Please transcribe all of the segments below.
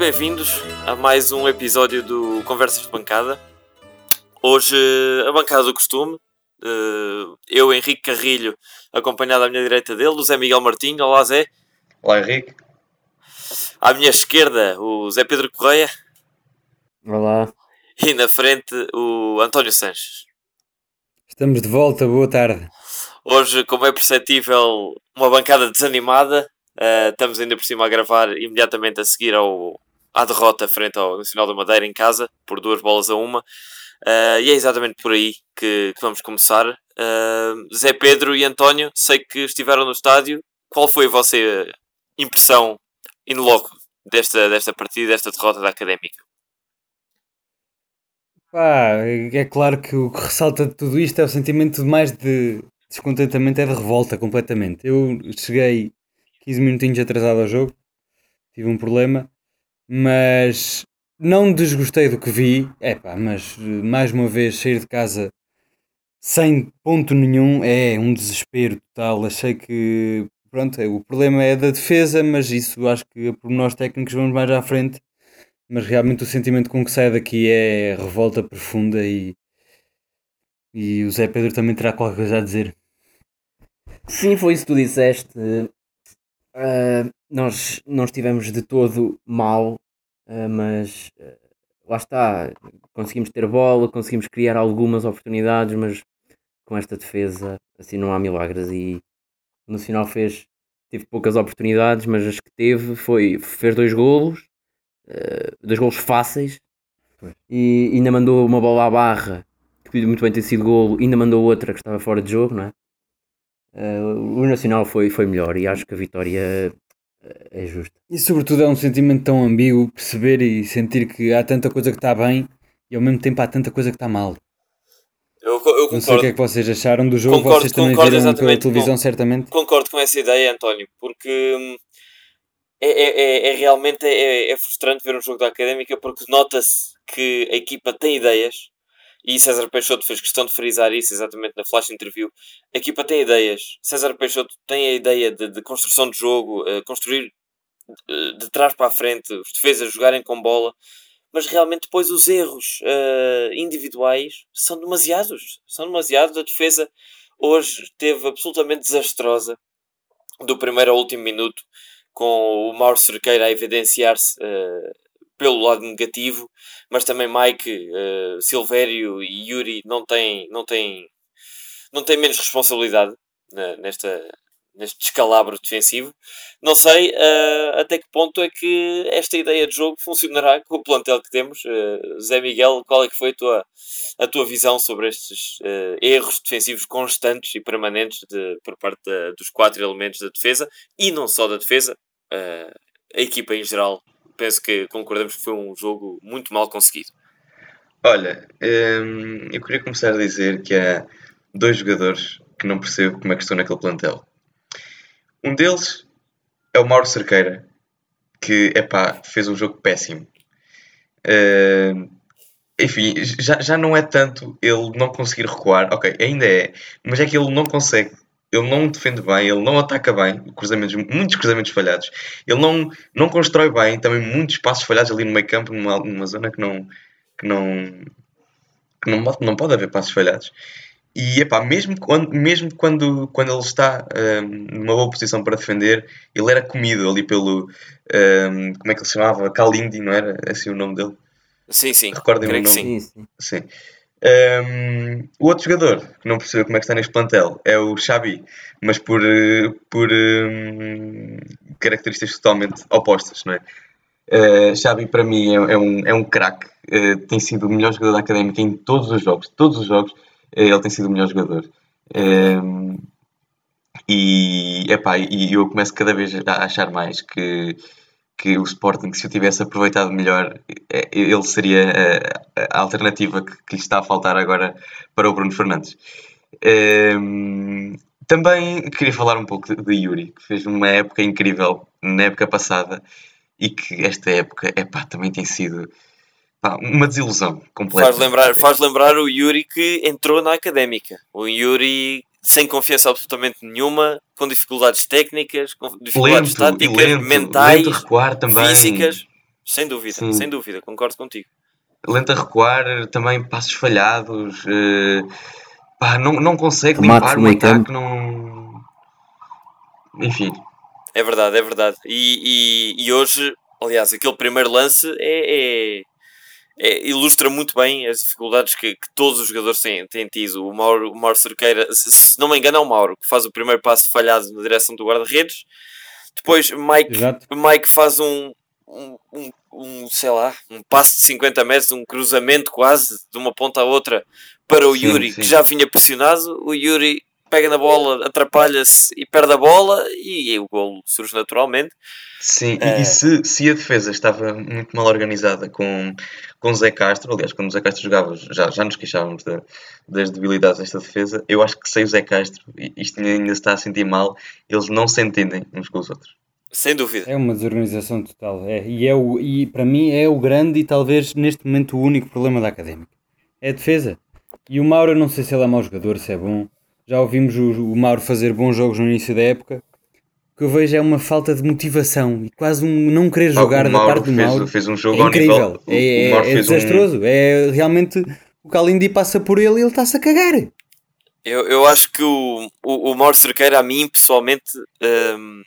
Bem-vindos a mais um episódio do Conversas de Bancada. Hoje, a bancada do costume. Eh, eu, Henrique Carrilho, acompanhado à minha direita dele, o Zé Miguel Martinho. Olá, Zé. Olá, Henrique. À minha esquerda, o Zé Pedro Correia. Olá. E na frente, o António Sanches. Estamos de volta, boa tarde. Hoje, como é perceptível, uma bancada desanimada. Uh, estamos ainda por cima a gravar imediatamente a seguir ao, à derrota frente ao Nacional da Madeira em casa, por duas bolas a uma. Uh, e é exatamente por aí que, que vamos começar. Uh, Zé Pedro e António, sei que estiveram no estádio. Qual foi a vossa impressão in loco desta, desta partida, desta derrota da Académica? Pá, é claro que o que ressalta de tudo isto é o sentimento mais de descontentamento, é de revolta completamente. Eu cheguei 15 minutinhos atrasado ao jogo, tive um problema, mas não desgostei do que vi, é pá, mas mais uma vez sair de casa sem ponto nenhum é um desespero total. Achei que, pronto, o problema é da defesa, mas isso acho que por nós técnicos vamos mais à frente. Mas realmente o sentimento com que sai daqui é revolta profunda e, e o Zé Pedro também terá qualquer coisa a dizer. Sim, foi isso que tu disseste. Uh, nós não estivemos de todo mal, uh, mas uh, lá está. Conseguimos ter bola, conseguimos criar algumas oportunidades, mas com esta defesa assim não há milagres. E no final fez, teve poucas oportunidades, mas as que teve foi fez dois golos, dois golos fáceis, e ainda mandou uma bola à barra que podia muito bem ter sido golo, ainda mandou outra que estava fora de jogo, não é? O Nacional foi, foi melhor e acho que a vitória é justa. E sobretudo é um sentimento tão ambíguo perceber e sentir que há tanta coisa que está bem e ao mesmo tempo há tanta coisa que está mal. Eu, eu concordo. Não sei o que é que vocês acharam do jogo, concordo, vocês também viram pela televisão, com, certamente. Concordo com essa ideia, António, porque hum, é, é, é, é realmente é, é, frustrante ver um jogo da Académica porque nota-se que a equipa tem ideias, e César Peixoto fez questão de frisar isso exatamente na flash interview. A equipa tem ideias. César Peixoto tem a ideia de, de construção de jogo, uh, construir uh, de trás para a frente, os defesas jogarem com bola, mas realmente depois os erros uh, individuais são demasiados. São demasiados. A defesa hoje esteve absolutamente desastrosa do primeiro ao último minuto, com o Mauro Cerqueira a evidenciar-se pelo lado negativo, mas também Mike, uh, Silvério e Yuri não têm, não têm, não têm menos responsabilidade uh, nesta, neste descalabro defensivo. Não sei uh, até que ponto é que esta ideia de jogo funcionará com o plantel que temos. Uh, Zé Miguel, qual é que foi a tua, a tua visão sobre estes uh, erros defensivos constantes e permanentes de, por parte dos quatro elementos da defesa e não só da defesa, a equipa em geral penso que concordamos que foi um jogo muito mal conseguido. Olha, hum, eu queria começar a dizer que há dois jogadores que não percebo como é que estão naquele plantel. Um deles é o Mauro Cerqueira, que epá, fez um jogo péssimo. Uh, enfim, já, já não é tanto ele não conseguir recuar, ok, ainda é, mas é que ele não consegue ele não defende bem, ele não ataca bem, cruzamentos, muitos cruzamentos falhados, ele não, não constrói bem, também muitos passos falhados ali no meio campo, numa, numa zona que não que não, que não, não pode haver passos falhados. E epá, mesmo quando, mesmo quando, quando ele está um, numa boa posição para defender, ele era comido ali pelo um, como é que ele se chamava? Kalindi, não era assim o nome dele? Sim, sim. Recordem o nome. Sim, sim. sim. Um, o outro jogador que não percebo como é que está neste plantel é o Xabi, mas por, eh, por um, características totalmente opostas, não é? Uh, Xabi para mim é, é um, é um craque, uh, tem sido o melhor jogador da académica em todos os jogos, todos os jogos uh, ele tem sido o melhor jogador. Um, e, epá, e eu começo cada vez a achar mais que que o Sporting, se o tivesse aproveitado melhor, é, ele seria a, a alternativa que, que, lhe está a faltar agora para o Bruno Fernandes. Um, ehm, também queria falar um pouco de, de, Yuri, que fez uma época incrível na época passada e que esta época epá, também tem sido pá, uma desilusão completa. Faz lembrar, faz lembrar o Yuri que entrou na académica. O Yuri sem confiança absolutamente nenhuma, com dificuldades técnicas, com dificuldades lento, táticas, lento, mentais, lento físicas. sem dúvida, Sim. sem dúvida, concordo contigo. lento a recuar, também passos falhados, eh, pá, não, não consegue Remates limpar o meio ataque, não... Enfim, É verdade, é verdade. E, e, e hoje, aliás, aquele primeiro lance é, é- é- ilustra muito bem as dificuldades que, que todos os jogadores têm, têm tido. O Mauro, o Mauro Cerqueira, se, se não me engano, é o Mauro que faz o primeiro passo falhado na direção do guarda-redes. Depois, Mike, Exato. Mike faz um, um, um, um, sei lá, um passo de 50 metros, um cruzamento quase de uma ponta à outra para o Sim, Yuri, sim. que já vinha pressionado. O Yuri pega na bola, atrapalha-se e perde a bola e o golo surge naturalmente. sim, e- Eh. e se, se a defesa estava muito mal organizada com, com Zé Castro, aliás, quando o Zé Castro jogava, já, já nos queixávamos da- das debilidades desta defesa, eu acho que sem o Zé Castro, e isto ainda se está a sentir mal, eles não se entendem uns com os outros. Sem dúvida. É uma desorganização total. É, e, é o, e para mim é o grande e talvez neste momento o único problema da académica. É a defesa. E o Mauro, eu não sei se ele é mau jogador, se é bom. Já ouvimos o, o Mauro fazer bons jogos no início da época. O que eu vejo é uma falta de motivação e quase um não querer jogar o da Mauro parte do fez, Mauro. fez um jogo É ao incrível. nível. é Mauro é fez um- desastroso. É realmente o Kalindi passa por ele e ele está-se a cagar. Eu, eu acho que o, o, o Mauro Cerqueira, a mim pessoalmente, hum,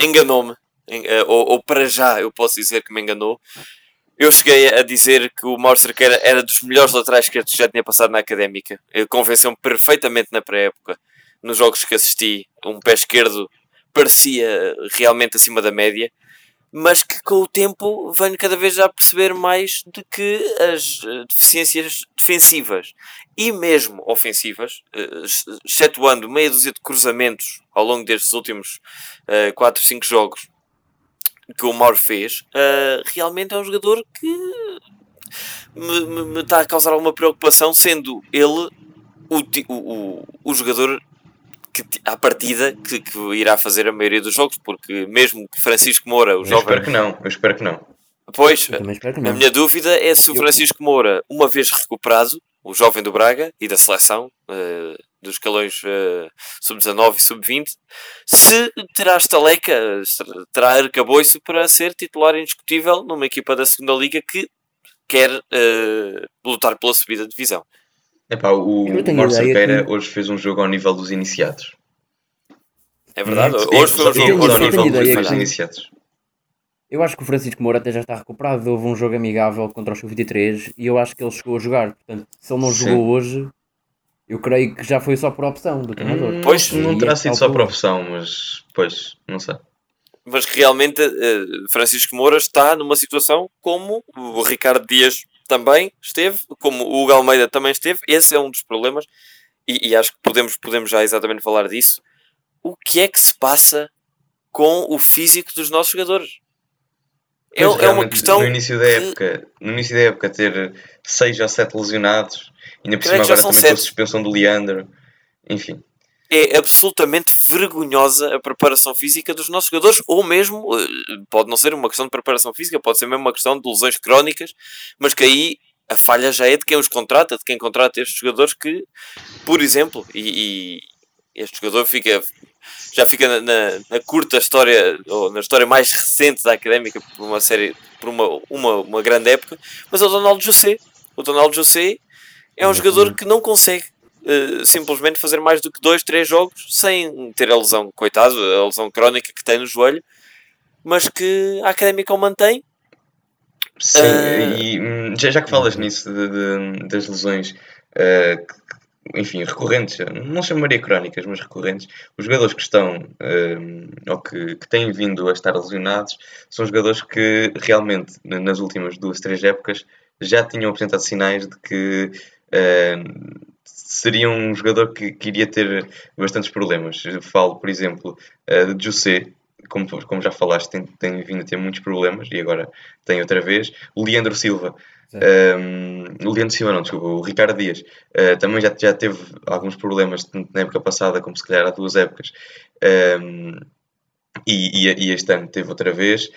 enganou-me. En- eh, Ou, ou para já eu posso dizer que me enganou. Eu cheguei a dizer que o Mauro Cerqueira era dos melhores laterais esquerdos que já tinha passado na académica. Convenceu-me perfeitamente na pré-época. Nos jogos que assisti, um pé esquerdo parecia realmente acima da média. Mas que com o tempo venho cada vez a perceber mais de que as eh, deficiências defensivas e mesmo ofensivas, eh, ex- excetuando meia dúzia de cruzamentos ao longo destes últimos 4, 5 jogos que o Mauro fez, eh, realmente é um jogador que me, me- me está a causar alguma preocupação, sendo ele o, o, o, o jogador que, à partida que, que irá fazer a maioria dos jogos, porque mesmo que Francisco Moura, o Eu jovem, espero que não, eu espero que não. pois, que a não. minha dúvida é se o Francisco Moura, uma vez recuperado, o jovem do Braga e da seleção, eh, dos escalões eh, sub-19 e sub-20, se terá estaleca, terá arcabouço para ser titular indiscutível numa equipa da segunda Liga que quer eh, lutar pela subida de divisão. Epá, o ideia Cerqueira que- hoje fez um jogo ao nível dos iniciados. É verdade? Hoje foi um jogo, ao nível dos iniciados. Eu acho que o Francisco Moura até já está recuperado. Houve um jogo amigável contra o Sub-23 e eu acho que ele chegou a jogar. Portanto, se ele não Sim. jogou hoje, eu creio que já foi só por opção do treinador. Hum, Pois, não terá é sido só por opção, mas pois, não sei. mas realmente eh, Francisco Moura está numa situação como o Ricardo Dias também esteve, como o Hugo Almeida também esteve. Esse é um dos problemas, e, e acho que podemos, podemos já exatamente falar disso. O que é que se passa com o físico dos nossos jogadores? É, Pois, é uma realmente, questão. No início da que- época, no início da época ter 6 ou 7 lesionados, ainda por cima agora com a suspensão do Leandro, enfim. é absolutamente vergonhosa a preparação física dos nossos jogadores, ou mesmo, eh, pode não ser uma questão de preparação física, pode ser mesmo uma questão de lesões crónicas, mas que aí a falha já é de quem os contrata, de quem contrata estes jogadores que, por exemplo, e, e este jogador fica, já fica na, na- na curta história, ou na história mais recente da Académica, por uma série, por uma, uma, uma grande época, mas é o Donaldo José. O Donaldo José é um jogador que não consegue eh, simplesmente fazer mais do que dois, três jogos sem ter a lesão, coitado, a lesão crónica que tem no joelho, mas que a Académica o mantém. Sim, Ah. e hum, já, já que falas nisso de- de- das lesões, que, enfim, recorrentes, não chamaria crónicas, mas recorrentes, os jogadores que estão ou que, que têm vindo a estar lesionados são jogadores que realmente na- nas últimas duas, três épocas já tinham apresentado sinais de que hum, seria um jogador que, que iria ter bastantes problemas. Eu falo, por exemplo, ah, de José, como, como já falaste, tem, tem vindo a ter muitos problemas e agora tem outra vez. O Leandro Silva, um, o Leandro Silva não, desculpa, o Ricardo Dias, uh, também já, já teve alguns problemas na época passada como se calhar há duas épocas. Um, e, e, e este ano teve outra vez.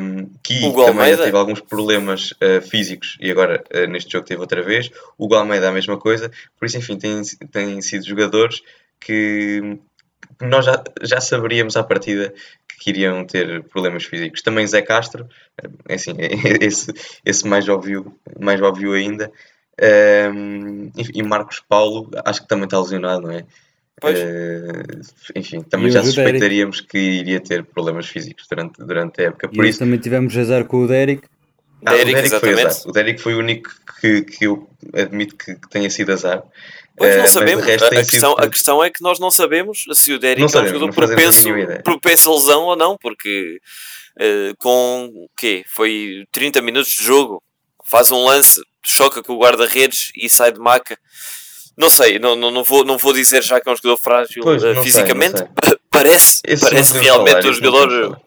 Um, que também Almeida? teve alguns problemas uh, físicos e agora uh, neste jogo teve outra vez. O Hugo Almeida a mesma coisa. Por isso, enfim, têm, têm sido jogadores que, nós já, já saberíamos à partida que iriam ter problemas físicos. Também Zé Castro, assim, esse, esse mais, óbvio, mais óbvio ainda. Um, e Marcos Paulo, acho que também está lesionado, não é? Pois. Uh, enfim, também E já o Derek? suspeitaríamos que iria ter problemas físicos durante, durante a época. E Por hoje isso, também tivemos azar com o Derek. ah, Derek, o, Derek foi azar. o Derek foi o único que, que eu admito que, que tenha sido azar. Pois Eh, não mas de sabemos. resto A, tem a sido questão, a tudo. questão é que nós não sabemos se o Derek Não é um sabemos, jogador a propenso, propenso a lesão ou não, porque eh, com o quê? Foi 30 minutos de jogo, faz um lance, choca com o guarda-redes e sai de maca. Não sei, não, não, não, vou, não vou dizer já que é um jogador frágil Pois, eh, sei, fisicamente. não sei. Parece, Esse parece realmente falar, um jogador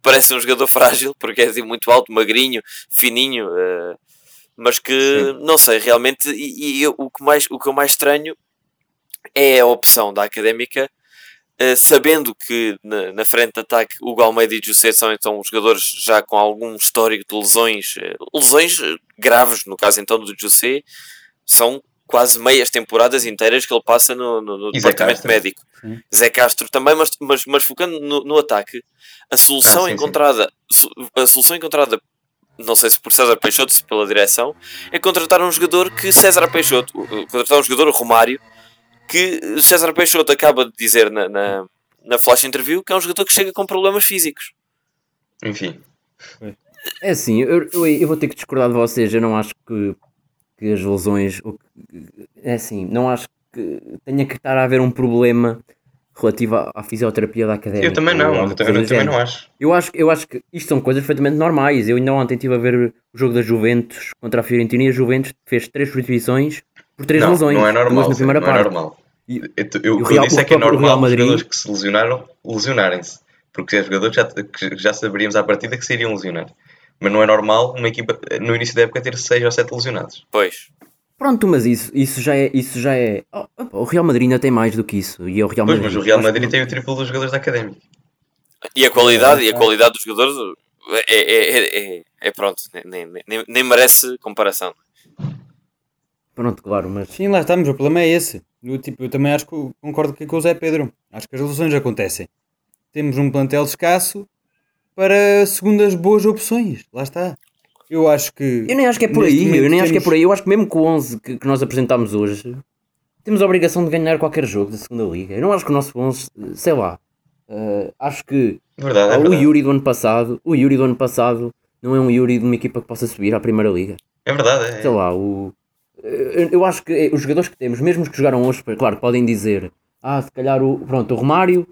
parece um jogador frágil porque é assim muito alto, magrinho, fininho, eh, mas que Sim. não sei realmente. E, e eu- o, que mais, o que eu mais estranho é a opção da académica, eh, sabendo que na, na frente de ataque o Galmeida e o José são então jogadores já com algum histórico de lesões, lesões graves, no caso então do José, são quase meias temporadas inteiras que ele passa no, no, no departamento Castro. médico. Sim. Zé Castro também, mas, mas, mas focando no, no ataque, a solução Ah, sim, sim. encontrada, so- a solução encontrada, não sei se por César Peixoto, se pela direção, é contratar um jogador que César Peixoto, contratar um jogador Romário, que César Peixoto acaba de dizer na, na, na flash interview que é um jogador que chega com problemas físicos. Enfim, É assim, eu, eu, eu vou ter que discordar de vocês. Eu não acho que, que as lesões. É assim, não acho que tenha que estar a haver um problema relativo à, à fisioterapia da académica. eu também não, eu, também- eu também não acho. Eu acho, eu acho que isto são coisas perfeitamente normais. Eu ainda ontem estive a ver o jogo da Juventus contra a Fiorentina e a Juventus fez três substituições por três Não, lesões. não é normal, na primeira não é parte. normal. E- Eu, eu, o que eu Real- disse é que é normal Real os Madrid- jogadores que se lesionaram lesionarem-se. Porque é jogadores que já, que já saberíamos à partida que se iriam lesionar. Mas não é normal uma equipa no início da época ter 6 ou 7 lesionados. Pois. Pronto, mas isso, isso já é. Isso já é o Real Madrid ainda tem mais do que isso. E é o Real Pois, Madrid. mas o Real Madrid tem o triplo dos jogadores da académica. E a qualidade, É, e a é. qualidade dos jogadores é, é, é, é, é pronto, nem, nem, nem, merece comparação. Pronto, claro, mas. Sim, lá estamos, o problema é esse. Eu, tipo, eu também acho que concordo com o Zé Pedro. Acho que as lesões acontecem. Temos um plantel escasso para segundas boas opções. Lá está. Eu acho que. Eu nem acho que é por aí, eu nem acho que é temos- por aí. Eu acho que mesmo com o 11 que, que nós apresentámos hoje, temos a obrigação de ganhar qualquer jogo da segunda liga. Eu não acho que o nosso 11, sei lá, eh, acho que Verdade, é o verdade. Yuri do ano passado, o Yuri do ano passado não é um Yuri de uma equipa que possa subir à primeira liga. É verdade, é. Sei lá, o eu, eu acho que eh, os jogadores que temos, mesmo os que jogaram hoje, claro, podem dizer, ah, se calhar o pronto, o Romário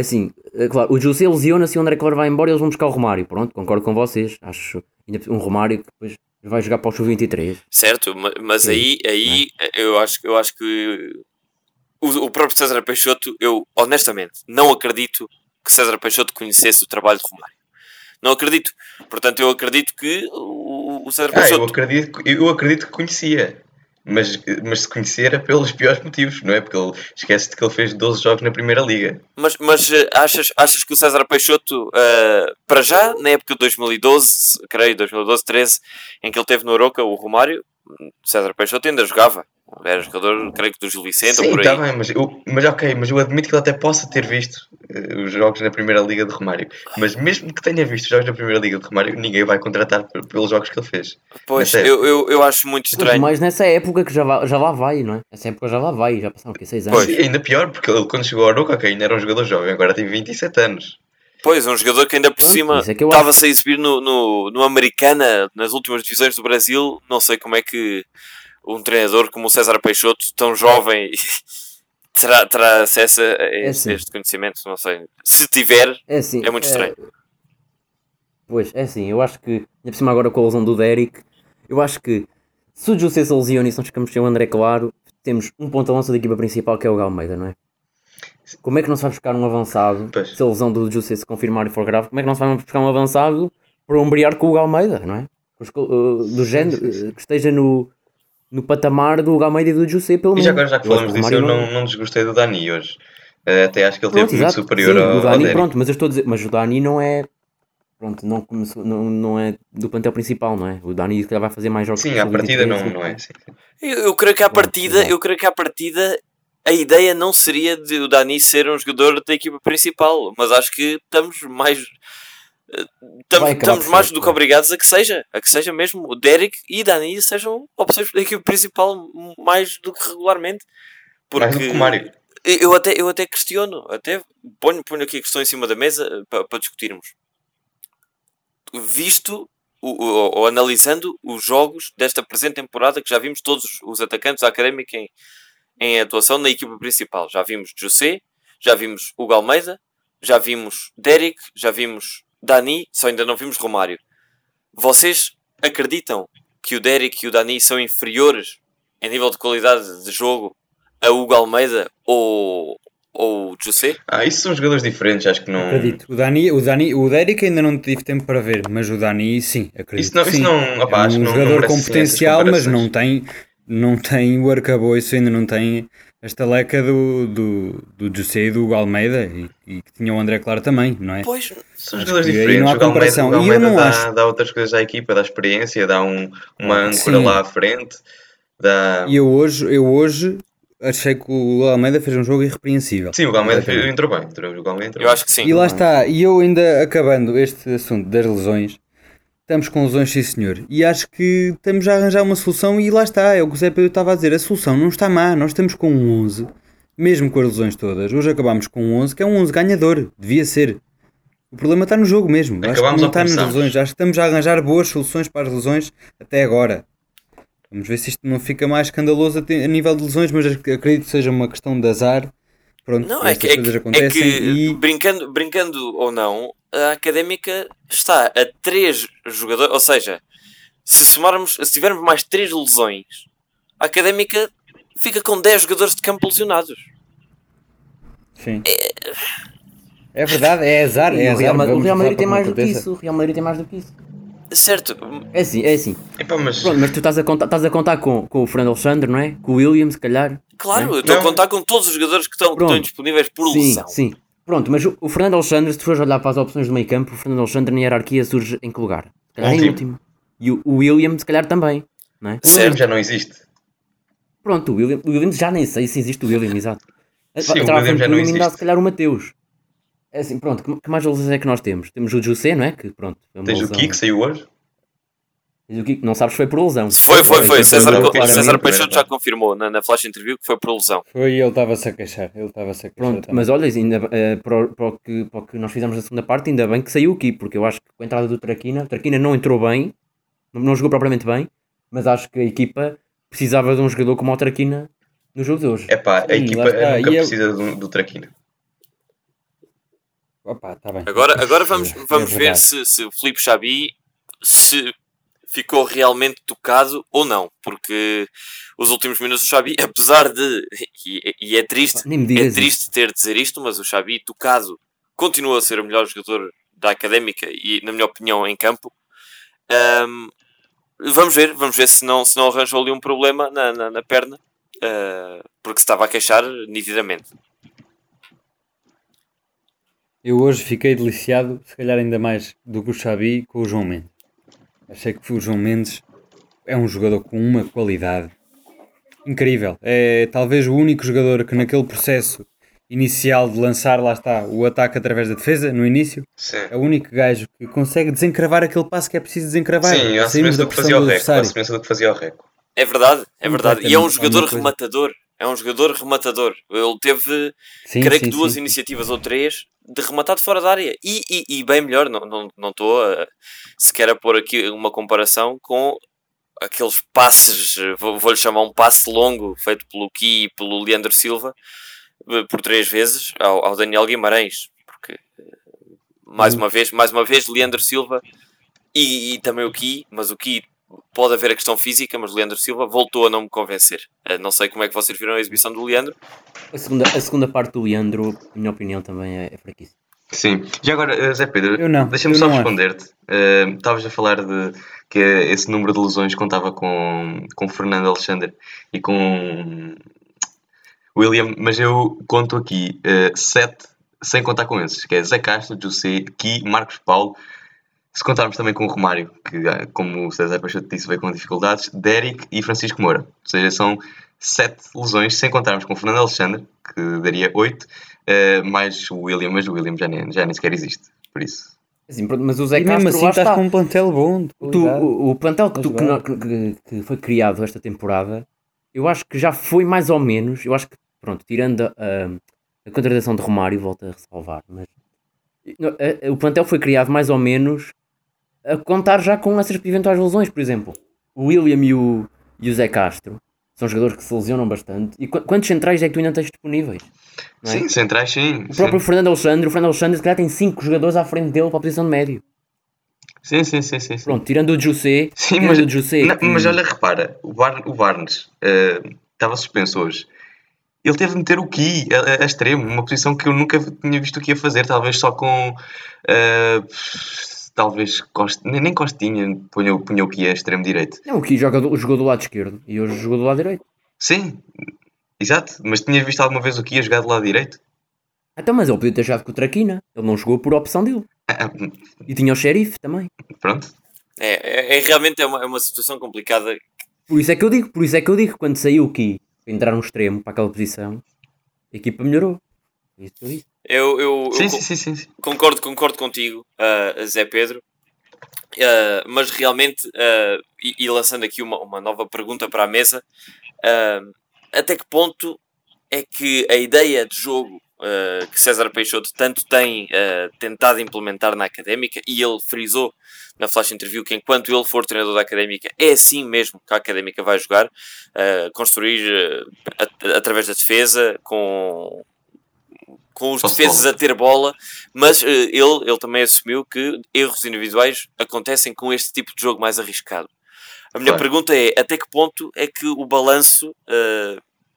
assim, é claro, o José lesiona-se e o André Clara vai embora e eles vão buscar o Romário. Pronto, concordo com vocês. Acho ainda um Romário que depois vai jogar para o Sub-23. Certo, ma- mas Sim, aí, aí eu, acho, eu acho que o, o próprio César Peixoto, eu honestamente não acredito que César Peixoto conhecesse o trabalho de Romário. Não acredito. Portanto, eu acredito que o, o César Ah, eu Peixoto. acredito, eu acredito que conhecia. Mas, mas se conhecia era pelos piores motivos, não é? Porque ele esquece-te que ele fez 12 jogos na Primeira Liga. Mas, mas eh, achas, achas que o César Peixoto, eh, para já, na época de 2012, creio, 2012, 13, em que ele teve no Oroca, o Romário, César Peixoto ainda jogava. Era jogador, creio que do Gil Vicente ou Sim, por aí. está bem, mas, eu, mas ok, mas eu admito que ele até possa ter visto eh, os jogos na Primeira Liga de Romário. Mas mesmo que tenha visto os jogos na Primeira Liga de Romário, ninguém vai contratar pe- pelos jogos que ele fez. Pois, Nessa eu, eu, eu acho muito Pois, estranho. mas nessa época que já, já lá vai, não é? Essa época já lá vai, já passaram o quê? 6 anos? Pois. Ainda pior, porque ele quando chegou ao Aroca, ok, ainda era um jogador jovem, agora tem 27 anos. Pois, um jogador que ainda por cima é acho. estava-se a exibir no, no, no Americana, nas últimas divisões do Brasil. Não sei como é que um treinador como o César Peixoto, tão jovem, terá, terá acesso a É este, assim. este conhecimento. Não sei. Se tiver, É assim, É muito estranho. Pois, é assim, eu acho que, ainda por cima agora com a lesão do Derek, eu acho que se o José se lesiona e se nós ficamos sem o André Claro, temos um ponto a lança da equipa principal que é o Galmeida, não é? Como é que não se vai buscar um avançado, Pois. se a lesão do José se confirmar e for grave, como é que não se vai buscar um avançado para ombrear com o Galmeida, não é? Uh, Do género, uh, que esteja no, no patamar do Galmeida e do José, pelo E menos. já agora, já que falamos o disso, eu não, não desgostei do Dani hoje. Eh, Até acho que ele Pronto, teve muito exato. superior Sim, ao, o ao Dani, Derek. pronto, mas eu estou a dizer, mas o Dani não é. Pronto, não, começou, não, não é do plantel principal, não é? O Dani se calhar vai fazer mais jogos Sim, que o à partida Sub-23 não, não é. que- Sim. eu, eu creio que à partida, eu creio que à partida a ideia não seria de o Dani ser um jogador da equipa principal, mas acho que estamos mais eh, tam- Vai acabar estamos mais do que claro. obrigados a que seja, a que seja mesmo o Derek e Dani sejam opções da equipa principal mais do que regularmente. Mais do que o Mário. Eu até, eu até questiono, até ponho, ponho aqui a questão em cima da mesa para discutirmos. Visto ou analisando os jogos desta presente temporada, que já vimos todos os atacantes da académica em, em atuação na equipa principal. Já vimos José, já vimos Hugo Almeida, já vimos Derek, já vimos Dani, só ainda não vimos Romário. Vocês acreditam que o Derek e o Dani são inferiores em nível de qualidade de jogo a Hugo Almeida ou, ou o José? Ah, isso são jogadores diferentes, acho que não. Acredito. O Dani, o Dani, o Derek ainda não tive tempo para ver, mas o Dani sim, acredito. Isso não- que isso não- opá, é um não- não jogador merece, com potencial, mas não tem, não tem o arcabouço, ainda não tem a estaleca do, do, do José e do Almeida e, e que tinha o André Claro também, não é? Pois, São jogadores diferentes. não há o Galmeida, comparação. o E eu Galmeida não dá, acho- dá outras coisas à equipa, dá experiência, dá um, uma âncora Sim. lá à frente. Dá... E eu hoje, eu hoje achei que o Almeida fez um jogo irrepreensível. Sim, o Galmeida fez- entrou bem. entrou- O Galmeida entrou eu bem. acho que sim. E lá está, e eu ainda acabando este assunto das lesões, estamos com lesões, sim senhor, e acho que estamos a arranjar uma solução e lá está, é o que o Zé Pedro estava a dizer, a solução não está má, nós estamos com um 11, mesmo com as lesões todas, hoje acabámos com um 11 que é um 11 ganhador, devia ser. O problema está no jogo mesmo, acho que não está nas lesões, acho que estamos a arranjar boas soluções para as lesões até agora. Vamos ver se isto não fica mais escandaloso a nível de lesões, mas acredito que seja uma questão de azar. Pronto, Não, é que, é, que, é que e brincando, brincando ou não, a académica está a 3 jogadores, ou seja, se somarmos, se tivermos mais 3 lesões, a académica fica com 10 jogadores de campo lesionados. Sim. É verdade, é azar, é o azar. Real, Ma- o Real Madrid tem mais do que isso. O Real Madrid tem mais do que isso. Certo, É assim, é assim. Epá, mas Pronto, mas tu estás a contar, estás a contar com, com o Fernando Alexandre, não é? Com o William, se calhar. claro, Não. eu estou a contar com todos os jogadores que estão, que estão disponíveis por sim, lesão. sim. Pronto, mas o, o Fernando Alexandre, se tu fores olhar para as opções do meio campo, o Fernando Alexandre na hierarquia surge em que lugar? Se calhar em Último. último. E o, o William, se calhar também. Não é? o William já não existe. Pronto, o William, o William já nem sei se existe o William, exato. Sim, o William já não William dá existe. se calhar o Mateus. É assim, pronto, que, que mais lesões é que nós temos? Temos o José, não é? Que pronto. foi uma Tens o lesão. Kiko que saiu hoje. Tens o Kiko, não sabes se foi por lesão. Foi, foi, foi. Foi, César, César Peixoto já confirmou na, na flash interview que foi por lesão. Foi e ele estava-se a queixar. Ele estava-se a queixar. Pronto, também. mas olha, ainda, eh, para, o, para, o que, para o que nós fizemos na segunda parte, ainda bem que saiu aqui, porque eu acho que com a entrada do Traquina, o Traquina não entrou bem, não, não jogou propriamente bem, mas acho que a equipa precisava de um jogador como o Traquina no jogo de hoje. Epá, a Sim, equipa nunca E eu- precisa do, do Traquina. Opa, tá bem. Agora, agora vamos, É vamos ver verdade. se, se o Filipe Xabi se ficou realmente tocado ou não, porque os últimos minutos do Xabi, apesar de, e, e é triste, é isso. triste ter de dizer isto, mas o Xabi tocado continua a ser o melhor jogador da Académica e, na minha opinião, em campo. Ahm, vamos ver, vamos ver se não, se não arranjou ali um problema na, na, na perna, ah, porque se estava a queixar nitidamente. Eu hoje fiquei deliciado, se calhar ainda mais do que o Xabi, com o João Mendes. Achei que o João Mendes é um jogador com uma qualidade incrível. É talvez o único jogador que naquele processo inicial de lançar, lá está, o ataque através da defesa, no início, Sim. é o único gajo que consegue desencravar aquele passo que é preciso desencravar. Sim, a semelhança do que fazia o Reco. A adversário. semelhança do que fazia o Reco. É verdade, é verdade. E é um jogador rematador. É um jogador rematador. Ele teve, Sim, creio sim, que duas sim. iniciativas ou três de rematar de fora da área. E, e, e bem melhor, não estou não, a, sequer a pôr aqui uma comparação com aqueles passes, eh, vou- vou-lhe chamar um passe longo, feito pelo Ki e pelo Leandro Silva, eh, por três vezes, ao, ao Daniel Guimarães. Porque, eh, mais Uhum. uma vez, mais uma vez, Leandro Silva e, e também o Ki, mas o Ki pode haver a questão física, mas o Leandro Silva voltou a não me convencer. Eh, Não sei como é que vocês viram a exibição do Leandro. A segunda, a segunda parte do Leandro, na minha opinião, também é, é fraquíssima. Sim. Já agora, eh, Zé Pedro, Eu não, deixa-me só responder-te. Eh, Estavas a falar de que esse número de lesões contava com, com Fernando Alexandre e com William, mas eu conto aqui eh, sete, sem contar com esses, que é Zé Castro, José, Ki, Marcos Paulo, Se contarmos também com o Romário, que, ah, como o César Peixoto disse, veio com dificuldades, Derek e Francisco Moura. Ou seja, são sete lesões, sem contarmos com o Fernando Alexandre, que daria oito, eh, mais o William, mas o William já nem, já nem sequer existe. Por isso. Assim, pronto, mas o Zé E Castro mesmo assim lá estás está. com um plantel bom. Tu- o, o plantel que, Para tu- que, que- que foi criado esta temporada, eu acho que já foi mais ou menos. Eu acho que, pronto, tirando a, a contratação de Romário, volto a ressalvar, mas no- a- a- o plantel foi criado mais ou menos a contar já com essas eventuais lesões. Por exemplo, o William e o, e o Zé Castro são jogadores que se lesionam bastante. E qu- quantos centrais é que tu ainda tens disponíveis? É? Sim, centrais, sim. O próprio sim. Fernando Alexandre, o Fernando Alexandre, se calhar tem 5 jogadores à frente dele para a posição de médio. Sim, sim, sim, sim. sim. Pronto, tirando o José, Sim, mas, o José, não, que- mas olha, repara, o, Bar, o Barnes eh, estava suspenso hoje. Ele teve de meter o Ki a, a- a extremo, uma posição que eu nunca tinha visto o que ia fazer, talvez só com. eh, talvez Cost, nem, nem Costinha punha, punha o Ki a extremo direito. Não, o que joga do- jogou do lado esquerdo e hoje jogou do lado direito. Sim, exato, mas tinhas visto alguma vez o Ki a jogar do lado direito? Então, mas ele podia ter jogado com o Traquina. Ele não jogou por opção dele. Ah, ah, E tinha o xerife também. pronto. É, é, é realmente é uma, é uma situação complicada. Por isso é que eu digo, por isso é que eu digo, quando saiu o Ki para entrar um extremo para aquela posição, a equipa melhorou. É isso que eu disse. Eu, eu, eu Sim, co- sim, sim, sim, concordo, concordo contigo, ah, Zé Pedro. Ah, mas realmente, ah, e, e lançando aqui uma, uma nova pergunta para a mesa, até que ponto é que a ideia de jogo que César Peixoto tanto tem tentado implementar na académica, e ele frisou na flash interview que enquanto ele for treinador da académica, é assim mesmo que a académica vai jogar, ah, construir ah, at- através da defesa, com com os defesas a ter bola, mas eh, ele, ele também assumiu que erros individuais acontecem com este tipo de jogo mais arriscado. A minha Claro. pergunta é: até que ponto é que o balanço eh,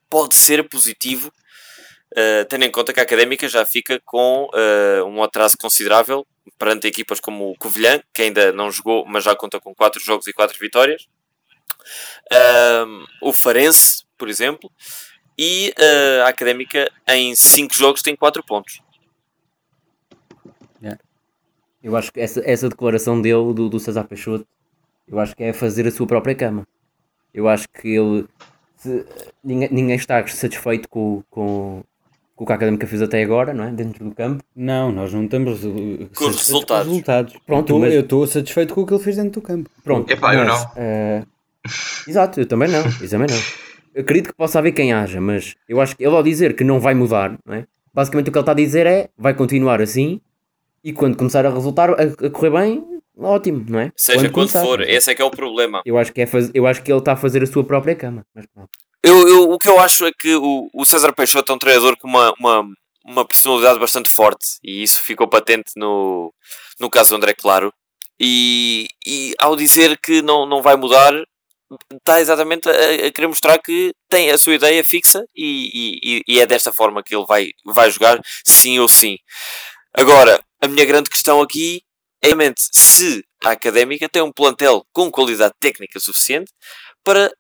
pode ser positivo, eh, tendo em conta que a académica já fica com um atraso considerável perante equipas como o Covilhã, que ainda não jogou, mas já conta com 4 jogos e 4 vitórias, o Farense, por exemplo, e eh, a académica em 5 jogos tem 4 pontos. Eu acho que essa, essa declaração dele, do, do César Peixoto, eu acho que é fazer a sua própria cama. Eu acho que ele. se- ninguém, ninguém está satisfeito com, com, com o que a académica fez até agora, não é? Dentro do campo. Não, nós não estamos uh, satisfeitos resultados. Com os resultados. Pronto, Tô- mas- Eu estou satisfeito com o que ele fez dentro do campo. Pronto. Epá, eu mas, não. eh, exato, eu também não. Eu também não. Acredito que possa haver quem haja, mas eu acho que ele ao dizer que não vai mudar, não é? basicamente o que ele está a dizer é vai continuar assim e quando começar a resultar, a, correr bem, ótimo, não é? Seja quando, começar. for, esse é que é o problema. Eu acho que, é faz... eu acho que ele está a fazer a sua própria cama. Mas pronto. Eu, eu- o que eu acho é que o, o César Peixoto é um treinador com uma, uma, uma personalidade bastante forte e isso ficou patente no, no caso do André Claro. E, e ao dizer que não, não vai mudar, está exatamente a, a querer mostrar que tem a sua ideia fixa e, e- e é desta forma que ele vai, vai jogar, sim ou sim. Agora, a minha grande questão aqui é realmente se a académica tem um plantel com qualidade técnica suficiente para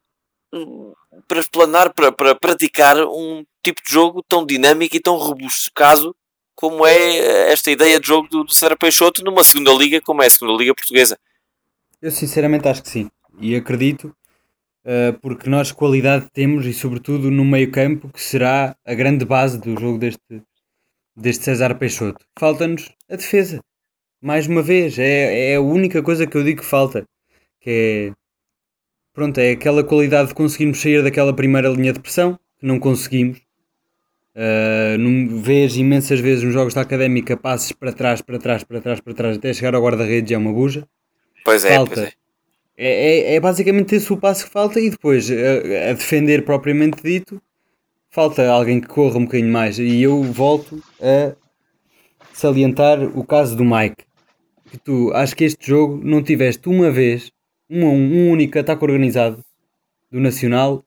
para explanar, para, para praticar um tipo de jogo tão dinâmico e tão rebuscado como é esta ideia de jogo do, do Peixoto numa segunda liga como é a segunda liga portuguesa. Eu sinceramente acho que sim. E acredito, porque nós qualidade temos e sobretudo no meio campo, que será a grande base do jogo deste, deste César Peixoto. Falta-nos a defesa. Mais uma vez, é, é a única coisa que eu digo que falta. Que é, pronto, é aquela qualidade de conseguirmos sair daquela primeira linha de pressão, que não conseguimos. Uh, num, vês imensas vezes nos jogos da Académica passes para trás, para trás, para trás, para trás, até chegar ao guarda-redes é uma buja. Pois é, Falta. pois é. É, é, é basicamente esse o passo que falta e depois a, a defender propriamente dito falta alguém que corra um bocadinho mais. E eu volto a salientar o caso do Mike. Que tu acho que este jogo não tiveste uma vez um, um único ataque organizado do Nacional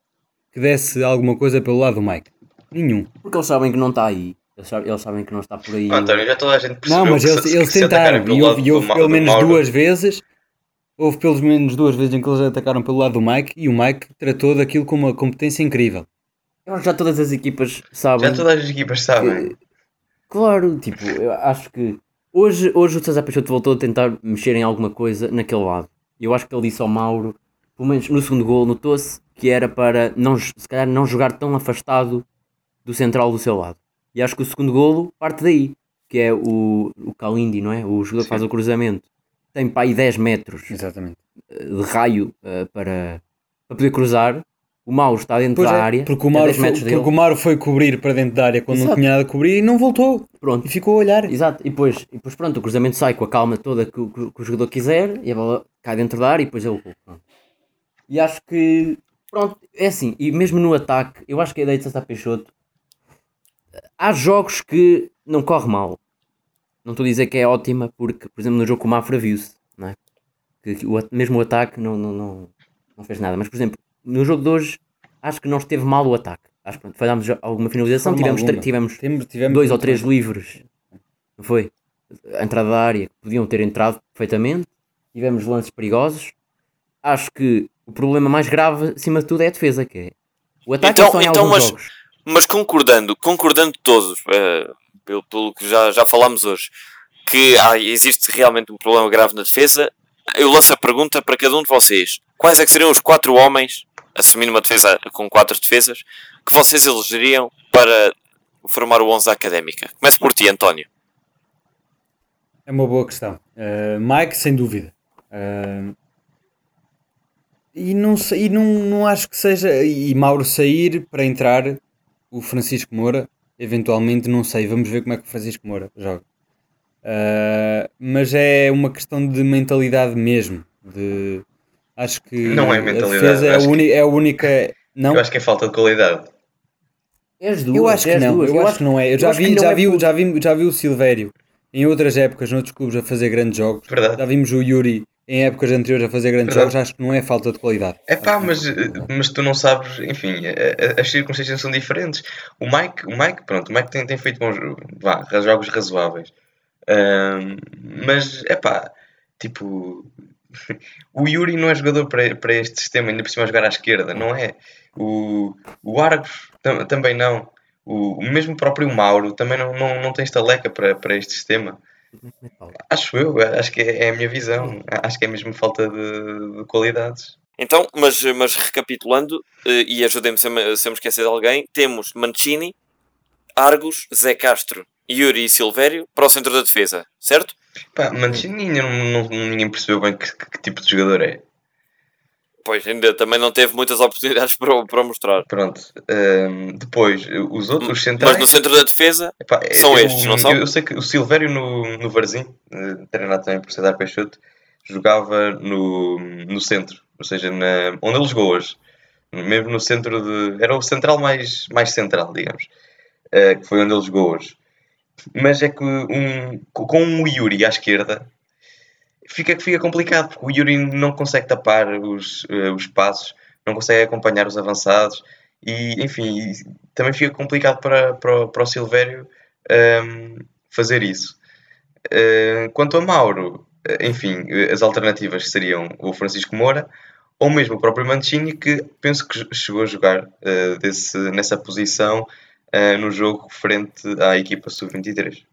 que desse alguma coisa pelo lado do Mike. Nenhum. Porque eles sabem que não está aí. Eles sabem, que não está por aí. Ah, António, já toda a gente percebeu não mas eles, eles que se atacarem tentaram. Pelo e houve, pelo menos duas vezes houve pelo menos duas vezes em que eles atacaram pelo lado do Mike e o Mike tratou daquilo com uma competência incrível Eu acho que já todas as equipas sabem. Já todas as equipas sabem. que- Claro, tipo, eu acho que Hoje, hoje o César Peixoto voltou a tentar mexer em alguma coisa naquele lado. E eu acho que ele disse ao Mauro, pelo menos no segundo gol, notou-se que era para não, se calhar não jogar tão afastado do central do seu lado. E acho que o segundo golo parte daí, que é o, o Kalindi, não é? O jogador que faz o cruzamento. Tem para aí 10 metros Exatamente. eh, de raio eh, para, para poder cruzar. O Mauro está dentro Pois da é, área, porque o, Mauro 10 foi, porque o Mauro foi cobrir para dentro da área quando não Exato. tinha nada a cobrir e não voltou. Pronto. E ficou a olhar. Exato, e depois, e depois pronto, o cruzamento sai com a calma toda que, o- que o- que o jogador quiser e a bola cai dentro da área e depois ele pronto. E acho que, pronto, é assim, e mesmo no ataque, eu acho que a ideia de César Peixoto, há jogos que não corre mal. Não estou a dizer que é ótima, porque, por exemplo, no jogo com o Mafra viu-se, não é? Que, que o, mesmo o ataque não, não, não, não fez nada. Mas, por exemplo, no jogo de hoje, acho que não esteve mal o ataque. Acho que pronto, falhámos alguma finalização, tivemos, alguma. tivemos Tivemos, tivemos dois ou três bem. livres, não foi? A entrada da área, que podiam ter entrado perfeitamente. Tivemos lances perigosos. Acho que o problema mais grave, acima de tudo, é a defesa, que é o ataque Então- é só em então, alguns mas- jogos. Mas concordando, concordando todos, eh, pelo, pelo que já, já falámos hoje, que há- existe realmente um problema grave na defesa, eu lanço a pergunta para cada um de vocês: quais é que seriam os quatro homens, assumindo uma defesa com quatro defesas, que vocês elegeriam para formar o 11 académica? Começo por ti, António. É uma boa questão. Uh, Mike, sem dúvida. Uh, e não, e não, não acho que seja. E Mauro sair para entrar o Francisco Moura. Eventualmente, não sei. Vamos ver como é que o Francisco Moura joga. Uh, mas é uma questão de mentalidade mesmo. De, acho que Não é a mentalidade, defesa é a, acho que- uni- é a única. Não, Eu acho que é falta de qualidade. É as duas, eu acho que as não. duas. Eu, acho que não é. Eu já vi, já, é vi, por- já, vi, já vi o Silvério em outras épocas, noutros clubes, a fazer grandes jogos. Verdade. Já vimos o Yuri em épocas anteriores a fazer grandes Verdade. jogos, acho que não é falta de qualidade. É pá, mas, mas tu não sabes, enfim, as circunstâncias são diferentes. O Mike, o Mike pronto, o Mike tem, tem feito bons vá, jogos razoáveis. Ahm, mas é pá, tipo, o Yuri não é jogador para, para este sistema, ainda por cima jogar à esquerda, não é? O, o Argos tam- também não. O, o mesmo próprio Mauro também não, não, não tem estaleca para, para este sistema. Acho eu, acho que é, é a minha visão. Acho que é mesmo falta de, de qualidades. Então, mas, mas recapitulando, eh, e ajudem-me se eu me se eu me esquecer de alguém, temos Mancini, Argos, Zé Castro, Yuri e Silvério para o centro da defesa, certo? Pá, Mancini não, não- ninguém percebeu bem que, que- que tipo de jogador é. Pois, ainda também não teve muitas oportunidades para, o- para o mostrar. Pronto. Ahm, depois, os outros centrais. Mas no centro da defesa, epá, são eu- estes, não são? Eu, eu sei que o Silvério no, no Varzim, eh, treinado também por César Peixoto, jogava no, no centro, ou seja, na, onde ele jogou hoje. Mesmo no centro de. Era o central mais, mais central, digamos. eh, que foi onde ele jogou hoje. Mas é que um, com um Yuri à esquerda fica, fica complicado, porque o Yuri não consegue tapar os, eh, os passos, não consegue acompanhar os avançados e, enfim, também fica complicado para, para, para o Silvério ehm, fazer isso. Eh, quanto a Mauro, eh, enfim, as alternativas seriam o Francisco Moura ou mesmo o próprio Mancini, que penso que chegou a jogar eh, desse, nessa posição eh, no jogo frente à equipa sub-23.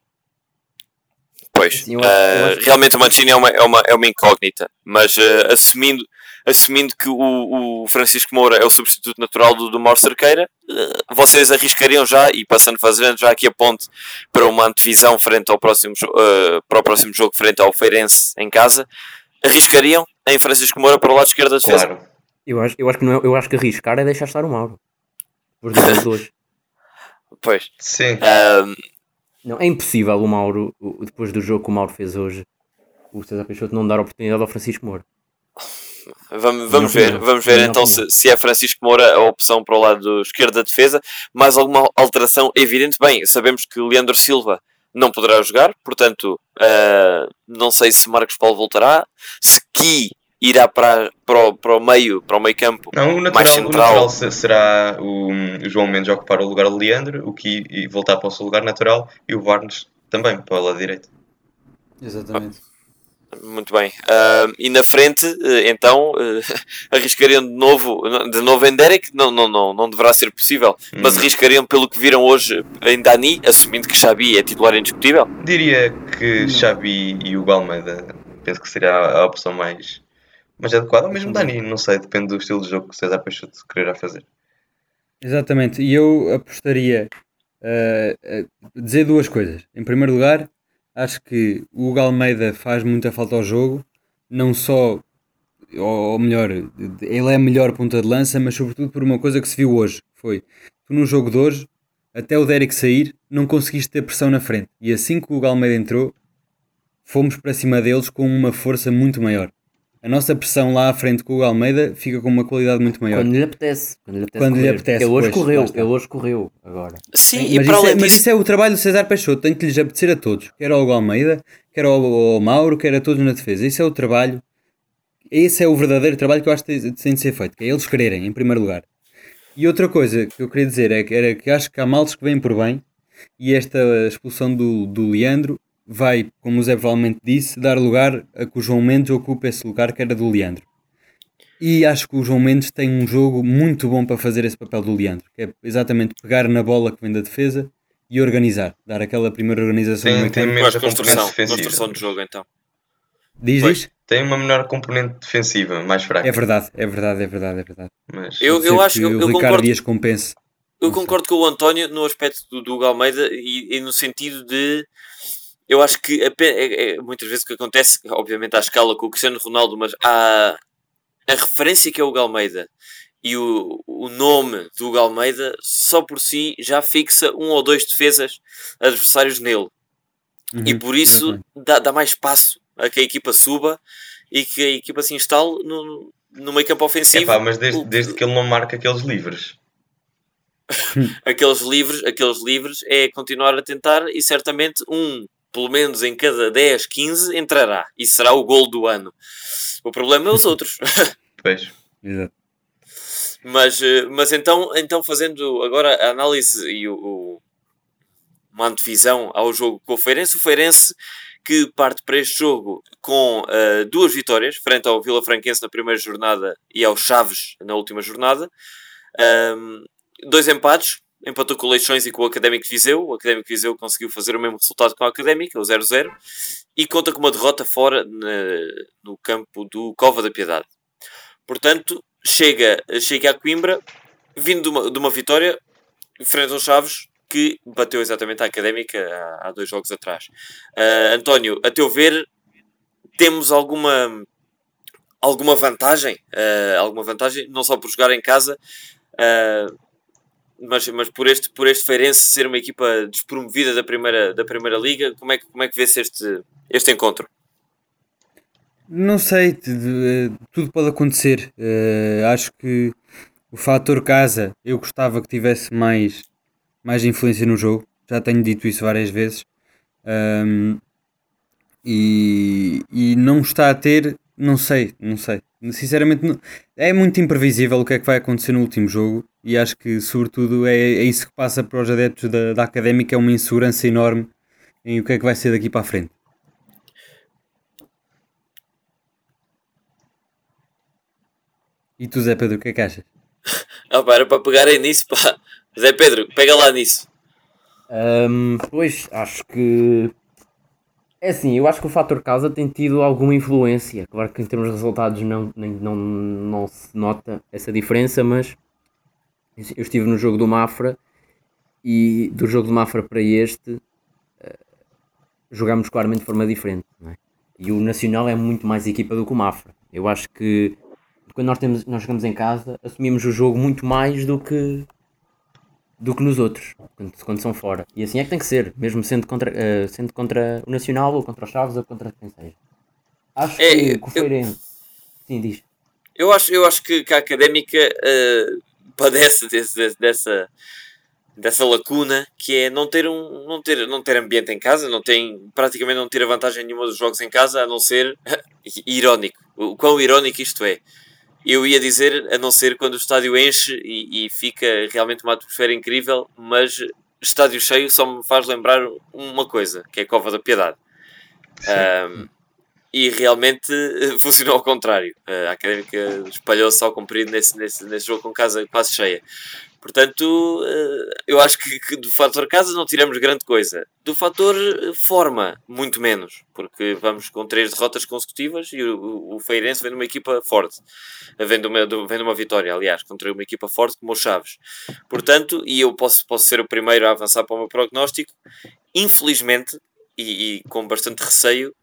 Pois, Assim, eu acho- eu eh, realmente o Mancini é uma, é uma, é uma incógnita, mas eh, assumindo, assumindo que o, o Francisco Moura é o substituto natural do, do Mauro Cerqueira, eh, vocês arriscariam já, e passando fazendo já aqui a ponte para uma antevisão frente ao próximo, para o próximo jogo frente ao Feirense em casa, arriscariam em Francisco Moura para o lado esquerdo da defesa? Claro. Eu acho, eu, acho que não é- eu acho que arriscar é deixar estar o Mauro. Dois. Pois. Sim. Não, é impossível o Mauro, depois do jogo que o Mauro fez hoje, o César Peixoto não dar oportunidade ao Francisco Moura. Vamos, vamos ver, vamos ver Minha então se, se é Francisco Moura a opção para o lado esquerdo da defesa. Mais alguma alteração evidente? Bem, sabemos que Leandro Silva não poderá jogar, portanto, ah, não sei se Marcos Paulo voltará, se Ki irá para, para, o, para o meio, para o meio campo. Não, o Mais natural, o central. natural se- será o, o João Mendes ocupar o lugar de Leandro, o que e voltar para o seu lugar natural, e o Varnes também para o lado direito. Exatamente. Muito bem. Uh, e na frente, uh, então, uh, arriscariam de novo, de novo em Derek? Não, não, não, não deverá ser possível. Hum. Mas arriscariam pelo que viram hoje em Dani, assumindo que Xabi é titular indiscutível? Diria que Xabi e o Almeida penso que seria a opção mais, mais adequada. Ou mesmo Dani, não sei, depende do estilo de jogo que o César Peixoto quererá fazer. Exatamente, e eu apostaria a dizer duas coisas. Em primeiro lugar, acho que o Hugo Almeida faz muita falta ao jogo, não só, ou melhor, ele é melhor ponta de lança, mas sobretudo por uma coisa que se viu hoje, foi, tu no jogo de hoje, até o Derek sair, não conseguiste ter pressão na frente, e assim que o Hugo Almeida entrou, fomos para cima deles com uma força muito maior a nossa pressão lá à frente com o Almeida fica com uma qualidade muito maior. Quando lhe apetece. Quando lhe apetece. Quando lhe apetece ele hoje pois, correu, ele hoje correu agora. Sim, Sim e mas, isso é, mas isso é o trabalho do César Peixoto, tem que lhes apetecer a todos, quer ao Almeida, quer ao, ao Mauro, quer a todos na defesa. Isso é o trabalho, esse é o verdadeiro trabalho que eu acho que tem de ser feito, que é eles quererem, em primeiro lugar. E outra coisa que eu queria dizer é que, era que acho que há males que vêm por bem e esta expulsão do, do Leandro vai, como o Zé provavelmente disse, dar lugar a que o João Mendes ocupe esse lugar que era do Leandro. E acho que o João Mendes tem um jogo muito bom para fazer esse papel do Leandro, que é exatamente pegar na bola que vem da defesa e organizar, dar aquela primeira organização. Tem, tem menos construção, construção de jogo então. Diz, pois, diz? Tem uma menor componente defensiva, mais fraca. É verdade, é verdade, é verdade, é verdade. Mas, eu, eu acho que o eu Ricardo concordo, Dias compense. Eu concordo com o António no aspecto do, do Galmeida e, e no sentido de eu acho que é, é, muitas vezes o que acontece, obviamente à escala com o Cristiano Ronaldo, mas há a referência que é o Galmeida e o, o nome do Galmeida só por si já fixa um ou dois defesas adversários nele. Uhum, e por isso dá, dá, mais espaço a que a equipa suba e que a equipa se instale no, no meio campo ofensivo. Epá, mas desde, desde que ele não marca aqueles livres. aqueles livres, aqueles livres é continuar a tentar e certamente um pelo menos em cada 10, 15 entrará e será o gol do ano. O problema é os outros. Pois. Exato. Mas, eh, mas então, então, fazendo agora a análise e o, o, uma antevisão ao jogo com o Feirense, o Feirense que parte para este jogo com uh, duas vitórias, frente ao Vila Franquense na primeira jornada e ao Chaves na última jornada. Um, dois empates, empatou com o Leixões e com o Académico de Viseu. O Académico de Viseu conseguiu fazer o mesmo resultado com o Académico, o 0-0, e conta com uma derrota fora na, no campo do Cova da Piedade. Portanto, chega, chega a Coimbra, vindo de uma, de uma vitória frente aos Chaves, que bateu exatamente a Académica há, há dois jogos atrás. Uh, António, a teu ver, temos alguma alguma vantagem, uh, alguma vantagem, não só por jogar em casa, uh, mas, mas por, este, por este Feirense ser uma equipa despromovida da primeira, da primeira Liga, como é que, como é que vê-se este, este encontro? Não sei, tudo pode acontecer. Uh, acho que o fator casa eu gostava que tivesse mais, mais influência no jogo. Já tenho dito isso várias vezes. Um, e, e não está a ter, não sei, não sei. Sinceramente, não, é muito imprevisível o que é que vai acontecer no último jogo e acho que, sobretudo, é, é isso que passa para os adeptos da, da académica: é uma insegurança enorme em o que é que vai ser daqui para a frente. E tu, Zé Pedro, o que é que achas? Ah, pá, era para pegarem nisso, pá. Zé Pedro, pega lá nisso. Um, pois, acho que é assim, eu acho que o fator casa tem tido alguma influência. Claro que em termos de resultados não, nem, não, não se nota essa diferença, mas eu estive no jogo do Mafra e do jogo do Mafra para este uh, jogámos claramente de forma diferente. É? E o Nacional é muito mais equipa do que o Mafra. Eu acho que quando nós, temos, nós jogamos em casa assumimos o jogo muito mais do que do que nos outros, quando, quando, são fora. E assim é que tem que ser, mesmo sendo contra, uh, sendo contra o Nacional, ou contra os Chaves, ou contra quem seja. Acho é, que, que o Feirense... Eu, Sim, diz. Eu acho, eu acho que, que a Académica uh, padece desse, dessa, dessa lacuna, que é não ter, um, não, ter, não ter ambiente em casa, não tem, praticamente não ter a vantagem nenhuma dos jogos em casa, a não ser irónico. O quão irónico isto é eu ia dizer, a não ser quando o estádio enche e, e, fica realmente uma atmosfera incrível, mas estádio cheio só me faz lembrar uma coisa, que é a Cova da Piedade. Um, e realmente funcionou ao contrário. A Académica espalhou-se ao comprido nesse, nesse, nesse jogo com casa quase cheia. Portanto, eu acho que, do fator casa não tiramos grande coisa. Do fator forma, muito menos. Porque vamos com três derrotas consecutivas e o, Feirense vem de uma equipa forte. Vem de uma, vem de uma vitória, aliás, contra uma equipa forte como o Chaves. Portanto, e eu posso, posso ser o primeiro a avançar para o meu prognóstico, infelizmente, e, e com bastante receio,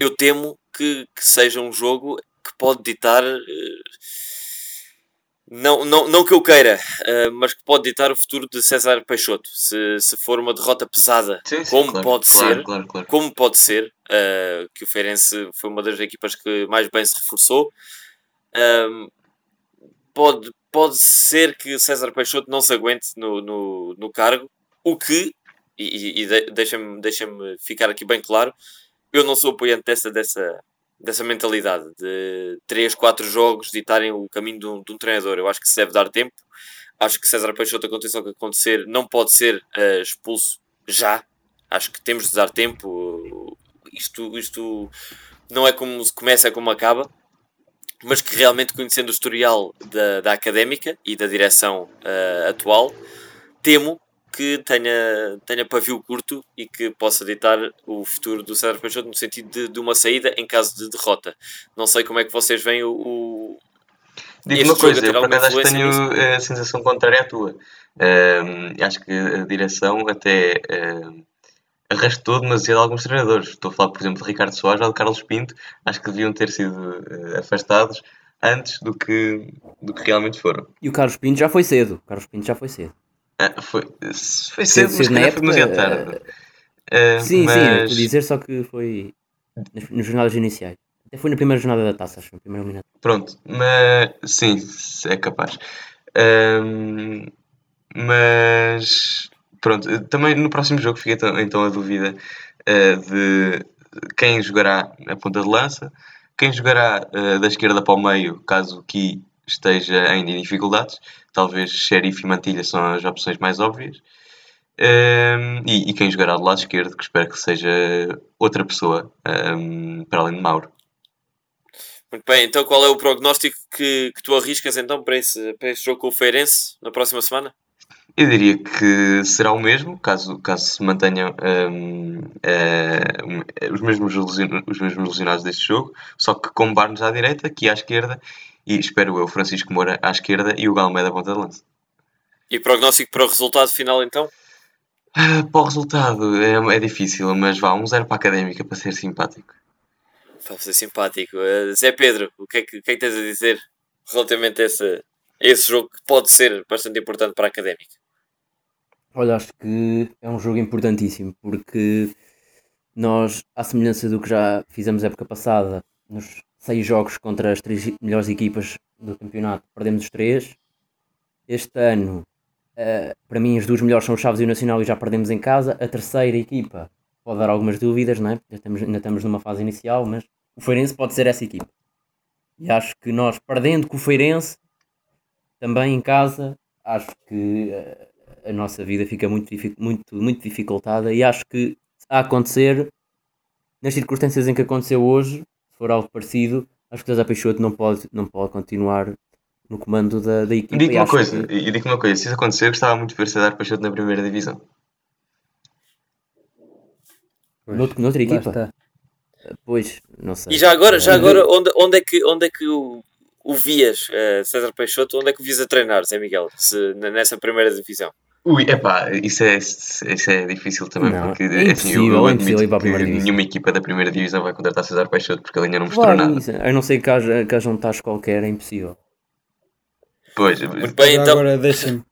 eu temo que, que, seja um jogo que pode ditar. Uh, não, não, não que eu queira, uh, mas que pode ditar o futuro de César Peixoto. Se, se for uma derrota pesada, sim, sim, como, claro, pode claro, claro, claro, como pode ser, uh, que o Feirense foi uma das equipas que mais bem se reforçou, uh, pode, pode ser que César Peixoto não se aguente no, no, no cargo, o que, e, e de, deixa-me deixa ficar aqui bem claro, eu não sou apoiante dessa, dessa, dessa mentalidade de 3, 4 jogos ditarem o caminho de um, de um, treinador. Eu acho que se deve dar tempo. Acho que César Peixoto, aconteça o que acontecer, não pode ser uh, expulso já. Acho que temos de dar tempo. Isto, isto não é como se começa, é como acaba. Mas que realmente, conhecendo o historial da, da académica e da direção uh, atual, temo que tenha, tenha pavio curto e que possa ditar o futuro do César Peixoto no sentido de, de, uma saída em caso de derrota. Não sei como é que vocês veem o. o Digo uma coisa, eu por acaso tenho nisso. a sensação contrária à tua. Uh, acho que a direção até uh, arrastou demasiado alguns treinadores. Estou a falar, por exemplo, de Ricardo Soares ou de Carlos Pinto. Acho que deviam ter sido uh, afastados antes do que, do que realmente foram. E o Carlos Pinto já foi cedo. O Carlos Pinto já foi cedo. Ah, foi, foi cedo, mas calhar foi demasiado tarde. Uh, sim, mas... sim, eu dizer só que foi nas, nas jornadas iniciais. Até foi na primeira jornada da taça, acho, no primeiro minuto. Pronto, mas sim, é capaz. Um, mas pronto, também no próximo jogo fica então a dúvida uh, de quem jogará a ponta de lança, quem jogará uh, da esquerda para o meio, caso que esteja ainda em dificuldades. Talvez Sheriff e Mantilha são as opções mais óbvias. Um, e, e, quem jogará do lado esquerdo, que espero que seja outra pessoa um, para além de Mauro. Muito bem, então qual é o prognóstico que, que tu arriscas então para esse, para esse jogo com o Feirense na próxima semana? Eu diria que será o mesmo, caso, caso se mantenham um, uh, os, mesmos os mesmos lesionados deste jogo, só que com Barnes à direita, aqui à esquerda, e espero eu, Francisco Moura à esquerda e o Galmeida à ponta de lança. E prognóstico para o resultado final então? Ah, para o resultado é, é difícil, mas vá, um zero para a académica para ser simpático. Para ser simpático. Uh, Zé Pedro, o que, é que, o que é que tens a dizer relativamente a esse, a esse jogo que pode ser bastante importante para a académica? Olha, acho que é um jogo importantíssimo porque nós, à semelhança do que já fizemos época passada, nos seis jogos contra as três melhores equipas do campeonato, perdemos os três. Este ano, uh, para mim, as duas melhores são o Chaves e o Nacional e já perdemos em casa. A terceira equipa pode dar algumas dúvidas, não é? ainda, estamos, ainda estamos numa fase inicial, mas o Feirense pode ser essa equipa. E acho que nós, perdendo com o Feirense, também em casa, acho que uh, a nossa vida fica muito, muito, muito dificultada. E acho que a acontecer, nas circunstâncias em que aconteceu hoje, for algo parecido, acho que César Peixoto não pode, não pode continuar no comando da, da equipa. Digo uma coisa, que... e digo uma coisa, se isso acontecer, gostava muito de ver César Peixoto na primeira divisão. Nout, noutra equipa? Pois, não sei. E já agora, já agora onde, onde é que, onde é que o, o vias, uh, César Peixoto, onde é que o vias a treinar, Zé Miguel, se, nessa primeira divisão? Ui, epá, isso é, isso é difícil também, não, porque é assim, eu, eu é admito que nenhuma equipa da primeira divisão vai contratar César Peixoto porque ele ainda não mostrou claro, nada. Isso, a não ser que haja, que haja um tacho qualquer, é impossível. Pois, Muito bem, então... agora deixem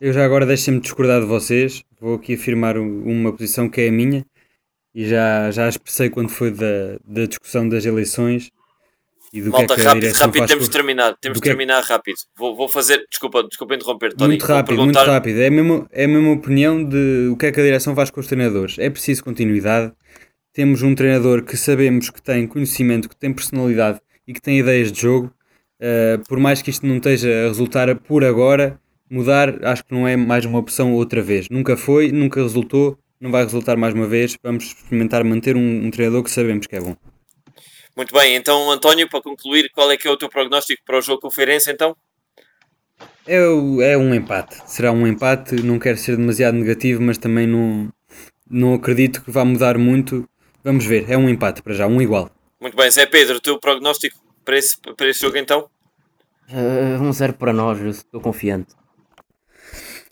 eu já agora deixem-me discordar de vocês, vou aqui afirmar uma posição que é a minha e já, já expressei quando foi da, da discussão das eleições e do Malta, que é que rápido, rápido, temos de terminar, temos de é terminar é... rápido. Vou, vou fazer, desculpa, desculpa interromper, Tony. Muito rápido, perguntar... muito rápido. É a, mesma, é a mesma opinião de o que é que a direção faz com os treinadores. É preciso continuidade. Temos um treinador que sabemos que tem conhecimento, que tem personalidade e que tem ideias de jogo. Uh, por mais que isto não esteja a resultar por agora, mudar acho que não é mais uma opção outra vez. Nunca foi, nunca resultou, não vai resultar mais uma vez. Vamos experimentar manter um, um treinador que sabemos que é bom. Muito bem, então António, para concluir, qual é que é o teu prognóstico para o jogo com o Feirense então? É, é um empate. Será um empate. Não quero ser demasiado negativo, mas também não, não acredito que vá mudar muito. Vamos ver. É um empate para já, um igual. Muito bem, Zé Pedro, o teu prognóstico para esse, para esse jogo então? Uh, um zero para nós, eu estou confiante.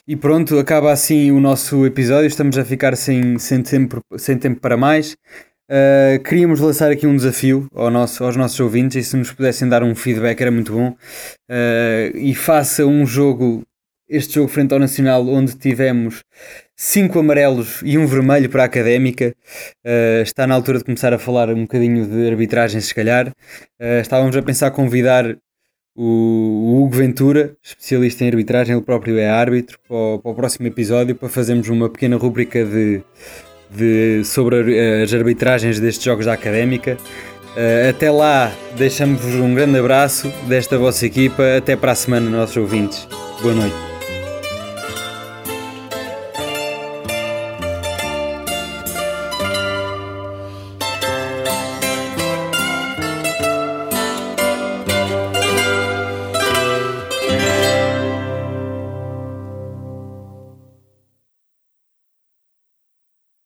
E pronto, acaba assim o nosso episódio. Estamos a ficar sem, sem, tempo, sem tempo para mais. Uh, queríamos lançar aqui um desafio ao nosso, aos nossos ouvintes e se nos pudessem dar um feedback era muito bom. Uh, e faça um jogo, este jogo frente ao Nacional, onde tivemos cinco amarelos e um vermelho para a académica. Uh, está na altura de começar a falar um bocadinho de arbitragem, se calhar. estávamos a pensar convidar o, Hugo Ventura, especialista em arbitragem, ele próprio é árbitro, para o, para o próximo episódio, para fazermos uma pequena rúbrica de de, sobre as arbitragens destes jogos da Académica. Uh, até lá, deixamos-vos um grande abraço desta vossa equipa. Até para a semana, nossos ouvintes. Boa noite.